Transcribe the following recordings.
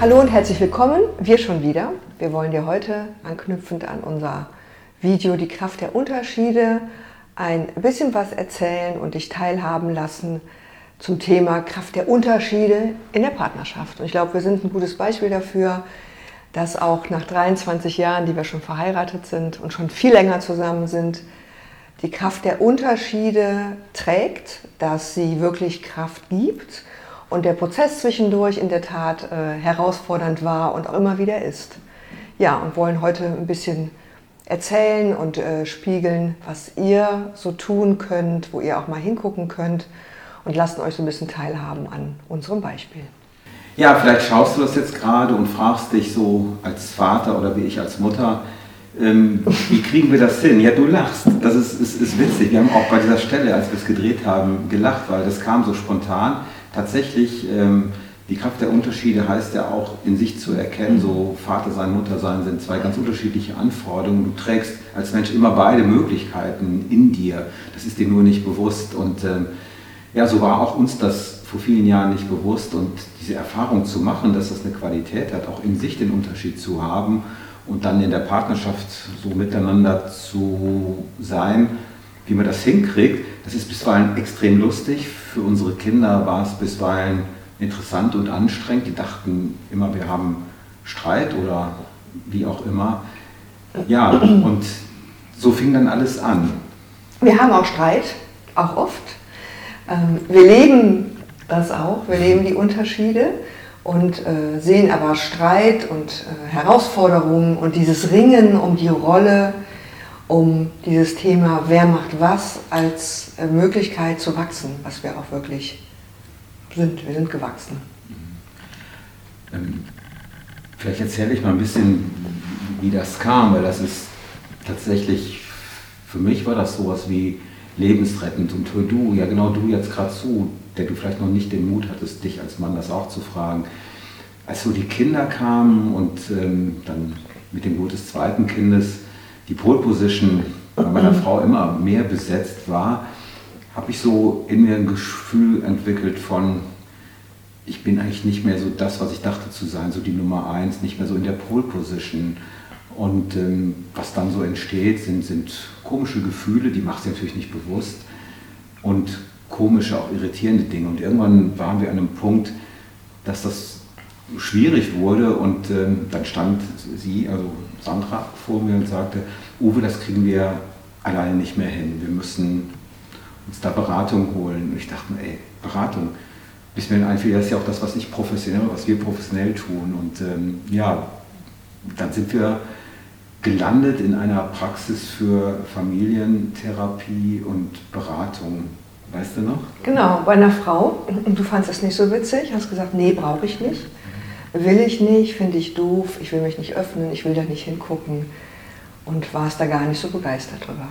Hallo und herzlich willkommen. Wir schon wieder. Wir wollen dir heute anknüpfend an unser Video Die Kraft der Unterschiede ein bisschen was erzählen und dich teilhaben lassen zum Thema Kraft der Unterschiede in der Partnerschaft. Und ich glaube, wir sind ein gutes Beispiel dafür, dass auch nach 23 Jahren, die wir schon verheiratet sind und schon viel länger zusammen sind, die Kraft der Unterschiede trägt, dass sie wirklich Kraft gibt und der Prozess zwischendurch in der Tat äh, herausfordernd war und auch immer wieder ist. Ja, und wollen heute ein bisschen erzählen und äh, spiegeln, was ihr so tun könnt, wo ihr auch mal hingucken könnt und lassen euch so ein bisschen teilhaben an unserem Beispiel. Ja, vielleicht schaust du das jetzt gerade und fragst dich so als Vater oder wie ich als Mutter, ähm, wie kriegen wir das hin? Ja, du lachst. Das ist, ist, ist witzig. Wir haben auch bei dieser Stelle, als wir es gedreht haben, gelacht, weil das kam so spontan. Tatsächlich, ähm, die Kraft der Unterschiede heißt ja auch in sich zu erkennen, so Vater sein, Mutter sein sind zwei ganz unterschiedliche Anforderungen. Du trägst als Mensch immer beide Möglichkeiten in dir. Das ist dir nur nicht bewusst. Und ähm, ja, so war auch uns das vor vielen Jahren nicht bewusst. Und diese Erfahrung zu machen, dass das eine Qualität hat, auch in sich den Unterschied zu haben und dann in der Partnerschaft so miteinander zu sein, wie man das hinkriegt, das ist bisweilen extrem lustig. Für unsere Kinder war es bisweilen interessant und anstrengend. Die dachten immer, wir haben Streit oder wie auch immer. Ja, und so fing dann alles an. Wir haben auch Streit, auch oft. Ähm, wir leben das auch, wir leben die Unterschiede und äh, sehen aber Streit und äh, Herausforderungen und dieses Ringen um die Rolle, um dieses Thema, wer macht was, als äh, Möglichkeit zu wachsen, was wir auch wirklich sind. Wir sind gewachsen. Ähm, vielleicht erzähle ich mal ein bisschen, wie das kam, weil das ist tatsächlich, für mich war das sowas wie lebensrettend. Und für du, ja genau du jetzt gerade zu, der du vielleicht noch nicht den Mut hattest, dich als Mann das auch zu fragen. Als so die Kinder kamen und ähm, dann mit dem Geburt des zweiten Kindes die Pole Position bei meiner Frau immer mehr besetzt war, habe ich so in mir ein Gefühl entwickelt von, ich bin eigentlich nicht mehr so das, was ich dachte zu sein, so die Nummer eins, nicht mehr so in der Pole Position. Und ähm, was dann so entsteht, sind, sind komische Gefühle, die machst du natürlich nicht bewusst. Und komische, auch irritierende Dinge. Und irgendwann waren wir an einem Punkt, dass das schwierig wurde und ähm, dann stand sie, also Sandra, vor mir und sagte, Uwe, das kriegen wir alleine nicht mehr hin. Wir müssen uns da Beratung holen. Und ich dachte mir, ey, Beratung, bis mir einfiel, das ist ja auch das, was ich professionell, was wir professionell tun. Und ähm, ja, dann sind wir gelandet in einer Praxis für Familientherapie und Beratung. Weißt du noch? Genau, bei einer Frau. Und du fandest es nicht so witzig, hast gesagt, nee, brauche ich nicht. Will ich nicht, finde ich doof, ich will mich nicht öffnen, ich will da nicht hingucken. Und warst da gar nicht so begeistert drüber.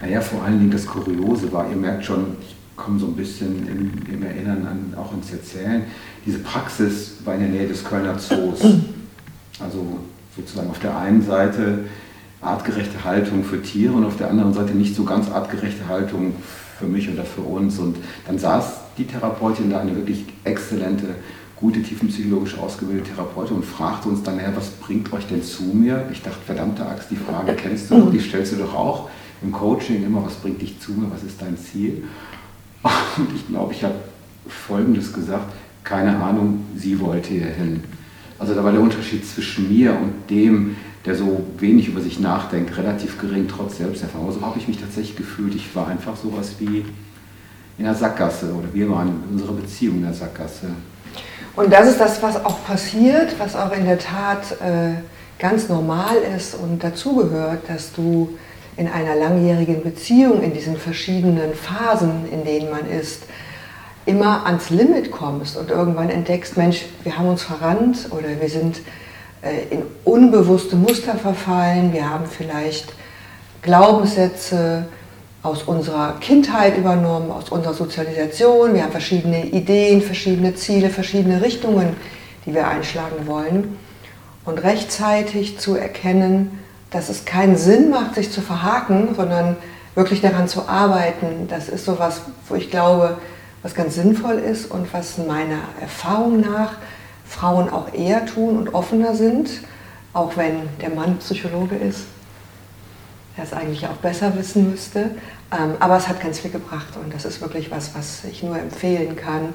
Naja, vor allen Dingen das Kuriose war, ihr merkt schon, ich komme so ein bisschen im, im Erinnern an, auch ins Erzählen, diese Praxis war in der Nähe des Kölner Zoos. Also sozusagen auf der einen Seite artgerechte Haltung für Tiere und auf der anderen Seite nicht so ganz artgerechte Haltung für mich oder für uns. Und dann saß die Therapeutin da, eine wirklich exzellente, gute, tiefenpsychologisch ausgebildete Therapeutin und fragte uns dann, ja, was bringt euch denn zu mir? Ich dachte, verdammte Axt, die Frage kennst du die stellst du doch auch im Coaching immer, was bringt dich zu mir, was ist dein Ziel? Und ich glaube, ich habe Folgendes gesagt, keine Ahnung, sie wollte hier hin. Also da war der Unterschied zwischen mir und dem, der so wenig über sich nachdenkt, relativ gering, trotz Selbsterfahrung. So habe ich mich tatsächlich gefühlt. Ich war einfach sowas wie in der Sackgasse oder wir waren in unserer Beziehung in der Sackgasse. Und das ist das, was auch passiert, was auch in der Tat äh, ganz normal ist und dazugehört, dass du in einer langjährigen Beziehung, in diesen verschiedenen Phasen, in denen man ist, immer ans Limit kommst und irgendwann entdeckst, Mensch, wir haben uns verrannt oder wir sind äh, in unbewusste Muster verfallen, wir haben vielleicht Glaubenssätze aus unserer Kindheit übernommen, aus unserer Sozialisation, wir haben verschiedene Ideen, verschiedene Ziele, verschiedene Richtungen, die wir einschlagen wollen. Und rechtzeitig zu erkennen, dass es keinen Sinn macht, sich zu verhaken, sondern wirklich daran zu arbeiten, das ist so was, wo ich glaube, was ganz sinnvoll ist und was meiner Erfahrung nach Frauen auch eher tun und offener sind, auch wenn der Mann Psychologe ist, der es eigentlich auch besser wissen müsste. Ähm, aber es hat ganz viel gebracht und das ist wirklich was, was ich nur empfehlen kann,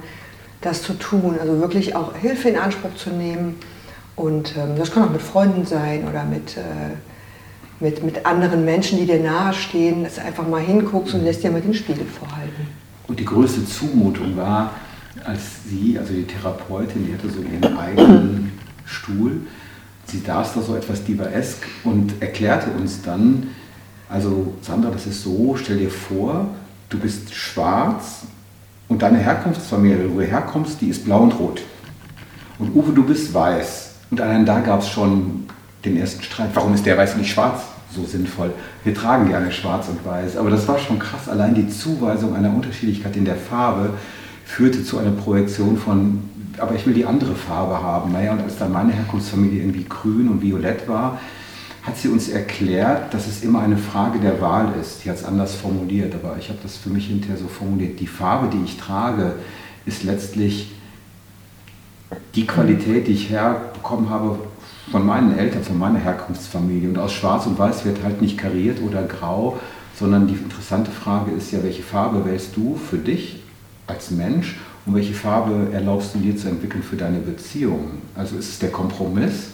das zu tun. Also wirklich auch Hilfe in Anspruch zu nehmen. Und ähm, das kann auch mit Freunden sein oder mit, äh, mit, mit anderen Menschen, die dir nahestehen, dass du einfach mal hinguckst und lässt dir mal den Spiegel vorhalten. Und die größte Zumutung war, als sie, also die Therapeutin, die hatte so ihren eigenen Stuhl, sie saß da so etwas divaesk und erklärte uns dann, also Sandra, das ist so, stell dir vor, du bist schwarz und deine Herkunftsfamilie, wo du herkommst, die ist blau und rot. Und Uwe, du bist weiß. Und allein da gab es schon den ersten Streit. Warum ist der Weiß nicht schwarz? So sinnvoll. Wir tragen gerne schwarz und weiß. Aber das war schon krass. Allein die Zuweisung einer Unterschiedlichkeit in der Farbe führte zu einer Projektion von, aber ich will die andere Farbe haben. Naja, und als dann meine Herkunftsfamilie irgendwie grün und violett war, hat sie uns erklärt, dass es immer eine Frage der Wahl ist. Die hat es anders formuliert, aber ich habe das für mich hinterher so formuliert. Die Farbe, die ich trage, ist letztlich die Qualität, die ich herbekommen habe von meinen Eltern, von meiner Herkunftsfamilie. Und aus Schwarz und Weiß wird halt nicht kariert oder grau, sondern die interessante Frage ist ja, welche Farbe wählst du für dich als Mensch und welche Farbe erlaubst du dir zu entwickeln für deine Beziehung? Also ist es der Kompromiss?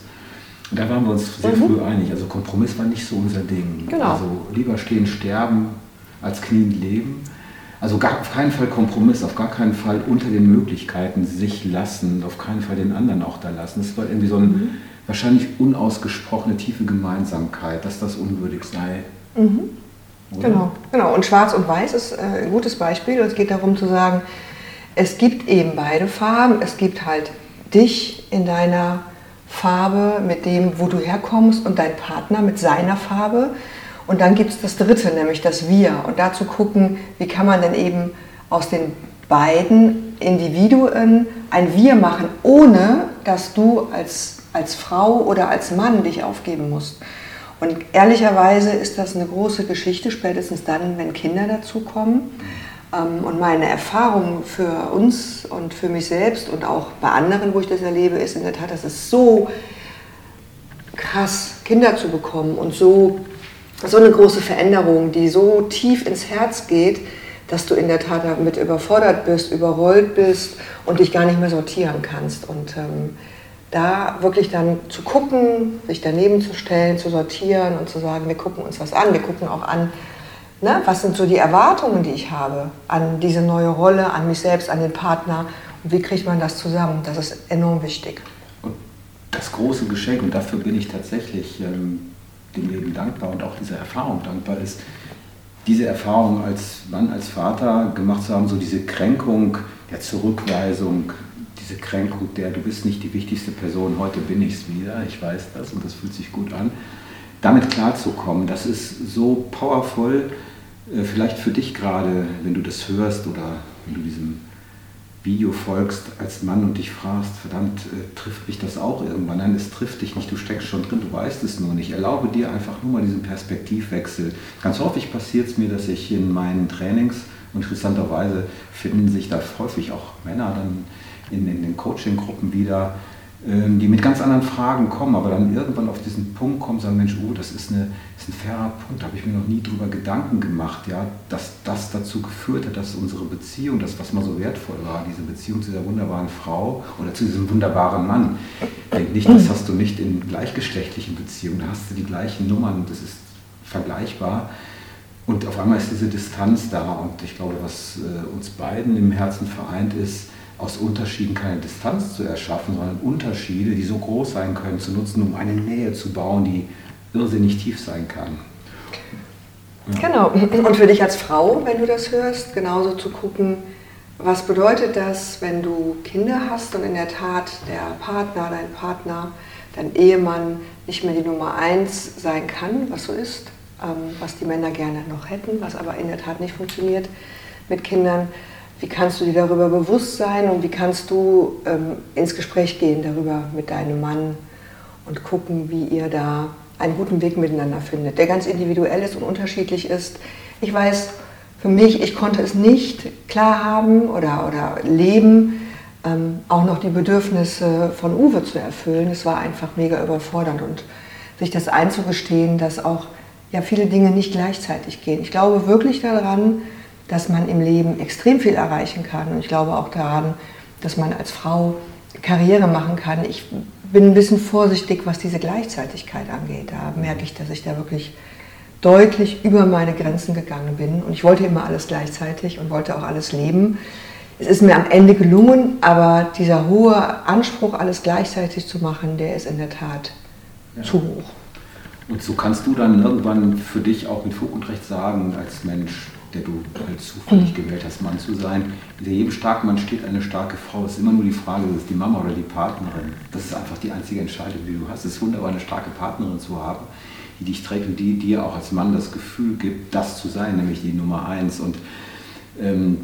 Da waren wir uns sehr mhm. früh einig. Also Kompromiss war nicht so unser Ding. Genau. Also lieber stehen, sterben, als knien, leben. Also gar, auf keinen Fall Kompromiss, auf gar keinen Fall unter den Möglichkeiten sich lassen, auf keinen Fall den anderen auch da lassen. Das war irgendwie so eine mhm. wahrscheinlich unausgesprochene tiefe Gemeinsamkeit, dass das unwürdig sei. Mhm. Genau, genau. Und Schwarz und Weiß ist äh, ein gutes Beispiel. Es geht darum zu sagen, es gibt eben beide Farben. Es gibt halt dich in deiner Farbe, mit dem, wo du herkommst und dein Partner mit seiner Farbe. Und dann gibt es das Dritte, nämlich das Wir. Und dazu gucken, wie kann man denn eben aus den beiden Individuen ein Wir machen, ohne dass du als, als Frau oder als Mann dich aufgeben musst. Und ehrlicherweise ist das eine große Geschichte, spätestens dann, wenn Kinder dazukommen. Ähm, und meine Erfahrung für uns und für mich selbst und auch bei anderen, wo ich das erlebe, ist in der Tat, dass es so krass, Kinder zu bekommen und so, so eine große Veränderung, die so tief ins Herz geht, dass du in der Tat damit überfordert bist, überrollt bist und dich gar nicht mehr sortieren kannst. Und ähm, da wirklich dann zu gucken, sich daneben zu stellen, zu sortieren und zu sagen, wir gucken uns was an, wir gucken auch an, Ne? Was sind so die Erwartungen, die ich habe an diese neue Rolle, an mich selbst, an den Partner und wie kriegt man das zusammen? Das ist enorm wichtig. Und das große Geschenk, und dafür bin ich tatsächlich ähm, dem Leben dankbar und auch dieser Erfahrung dankbar, ist, diese Erfahrung als Mann, als Vater gemacht zu haben, so diese Kränkung der Zurückweisung, diese Kränkung der, du bist nicht die wichtigste Person, heute bin ich es wieder, ich weiß das und das fühlt sich gut an damit klarzukommen, das ist so powerful, äh, vielleicht für dich gerade, wenn du das hörst oder wenn du diesem Video folgst als Mann und dich fragst, verdammt, äh, trifft mich das auch irgendwann? Nein, es trifft dich nicht, du steckst schon drin, du weißt es nur nicht. Erlaube dir einfach nur mal diesen Perspektivwechsel. Ganz häufig passiert es mir, dass ich in meinen Trainings, interessanterweise finden sich da häufig auch Männer dann in, in den Coaching-Gruppen wieder, die mit ganz anderen Fragen kommen, aber dann irgendwann auf diesen Punkt kommen, sagen, Mensch, oh, das ist, eine, ist ein fairer Punkt, da habe ich mir noch nie drüber Gedanken gemacht, ja, dass das dazu geführt hat, dass unsere Beziehung, das, was mal so wertvoll war, diese Beziehung zu dieser wunderbaren Frau oder zu diesem wunderbaren Mann, denk nicht, das hast du nicht in gleichgeschlechtlichen Beziehungen, da hast du die gleichen Nummern, das ist vergleichbar. Und auf einmal ist diese Distanz da und ich glaube, was äh, uns beiden im Herzen vereint ist, aus Unterschieden keine Distanz zu erschaffen, sondern Unterschiede, die so groß sein können, zu nutzen, um eine Nähe zu bauen, die irrsinnig tief sein kann. Ja. Genau. Und für dich als Frau, wenn du das hörst, genauso zu gucken, was bedeutet das, wenn du Kinder hast und in der Tat der Partner, dein Partner, dein Ehemann nicht mehr die Nummer eins sein kann, was so ist, ähm, was die Männer gerne noch hätten, was aber in der Tat nicht funktioniert mit Kindern wie kannst du dir darüber bewusst sein und wie kannst du ähm, ins Gespräch gehen darüber mit deinem Mann und gucken, wie ihr da einen guten Weg miteinander findet, der ganz individuell ist und unterschiedlich ist. Ich weiß, für mich, ich konnte es nicht klar haben oder, oder leben, ähm, auch noch die Bedürfnisse von Uwe zu erfüllen. Es war einfach mega überfordernd und sich das einzugestehen, dass auch ja, viele Dinge nicht gleichzeitig gehen. Ich glaube wirklich daran, dass man im Leben extrem viel erreichen kann und ich glaube auch daran, dass man als Frau Karriere machen kann. Ich bin ein bisschen vorsichtig, was diese Gleichzeitigkeit angeht. Da merke ich, dass ich da wirklich deutlich über meine Grenzen gegangen bin und ich wollte immer alles gleichzeitig und wollte auch alles leben. Es ist mir am Ende gelungen, aber dieser hohe Anspruch, alles gleichzeitig zu machen, der ist in der Tat ja. zu hoch. Und so kannst du dann irgendwann für dich auch mit Fug und Recht sagen, als Mensch, der du halt zufällig gewählt hast, Mann zu sein, hinter jedem starken Mann steht eine starke Frau. Es ist immer nur die Frage, ist es die Mama oder die Partnerin? Das ist einfach die einzige Entscheidung, die du hast. Es ist wunderbar, eine starke Partnerin zu haben, die dich trägt und die dir auch als Mann das Gefühl gibt, das zu sein, nämlich die Nummer eins. Und ähm,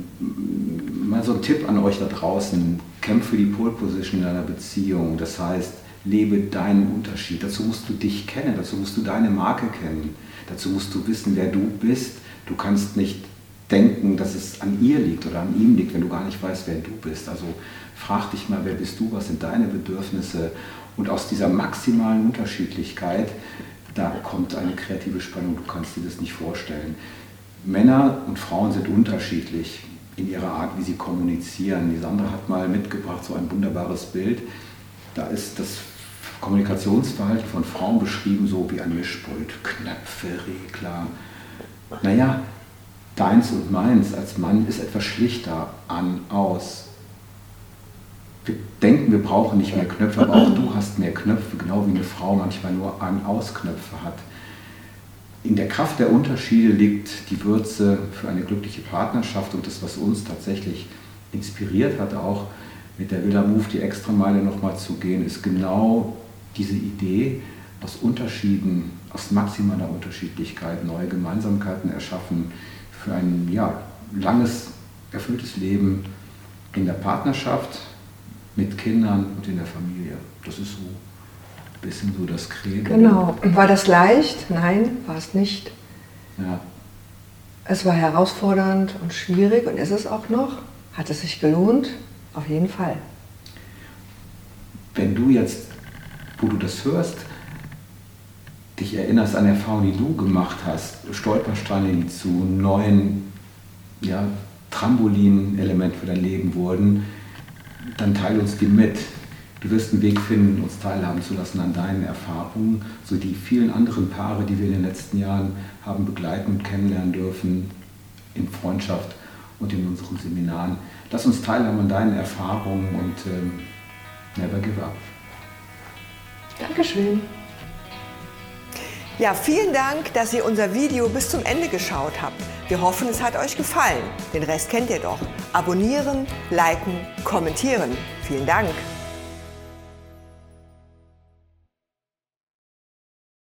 mal so ein Tipp an euch da draußen, kämpfe die Pole Position in deiner Beziehung. Das heißt, lebe deinen Unterschied. Dazu musst du dich kennen, dazu musst du deine Marke kennen, dazu musst du wissen, wer du bist. Du kannst nicht denken, dass es an ihr liegt oder an ihm liegt, wenn du gar nicht weißt, wer du bist. Also frag dich mal, wer bist du, was sind deine Bedürfnisse und aus dieser maximalen Unterschiedlichkeit, da kommt eine kreative Spannung, du kannst dir das nicht vorstellen. Männer und Frauen sind unterschiedlich in ihrer Art, wie sie kommunizieren. Die Sandra hat mal mitgebracht so ein wunderbares Bild. Da ist das Kommunikationsverhalten von Frauen beschrieben, so wie ein Mischpult, Knöpfe, Regler. Naja, deins und meins als Mann ist etwas schlichter an, aus. Wir denken, wir brauchen nicht mehr Knöpfe, aber auch du hast mehr Knöpfe, genau wie eine Frau manchmal nur An-Aus-Knöpfe hat. In der Kraft der Unterschiede liegt die Würze für eine glückliche Partnerschaft und das, was uns tatsächlich inspiriert hat, auch mit der Villa Move die Extrameile nochmal zu gehen, ist genau diese Idee, aus Unterschieden, aus maximaler Unterschiedlichkeit neue Gemeinsamkeiten erschaffen für ein ja, langes, erfülltes Leben in der Partnerschaft, mit Kindern und in der Familie. Das ist so ein bisschen so das Credo. Genau. War das leicht? Nein, war es nicht. Ja. Es war herausfordernd und schwierig und ist es auch noch. Hat es sich gelohnt? Auf jeden Fall. Wenn du jetzt, wo du das hörst, dich erinnerst an Erfahrungen, die du gemacht hast, Stolpersteine, die zu neuen ja, Trampolin-Element für dein Leben wurden, dann teile uns die mit. Du wirst einen Weg finden, uns teilhaben zu lassen an deinen Erfahrungen, so die vielen anderen Paare, die wir in den letzten Jahren haben begleiten und kennenlernen dürfen, in Freundschaft und in unseren Seminaren. Lass uns teilhaben an deinen Erfahrungen und ähm, never give up. Dankeschön. Ja, vielen Dank, dass ihr unser Video bis zum Ende geschaut habt. Wir hoffen, es hat euch gefallen. Den Rest kennt ihr doch. Abonnieren, liken, kommentieren. Vielen Dank.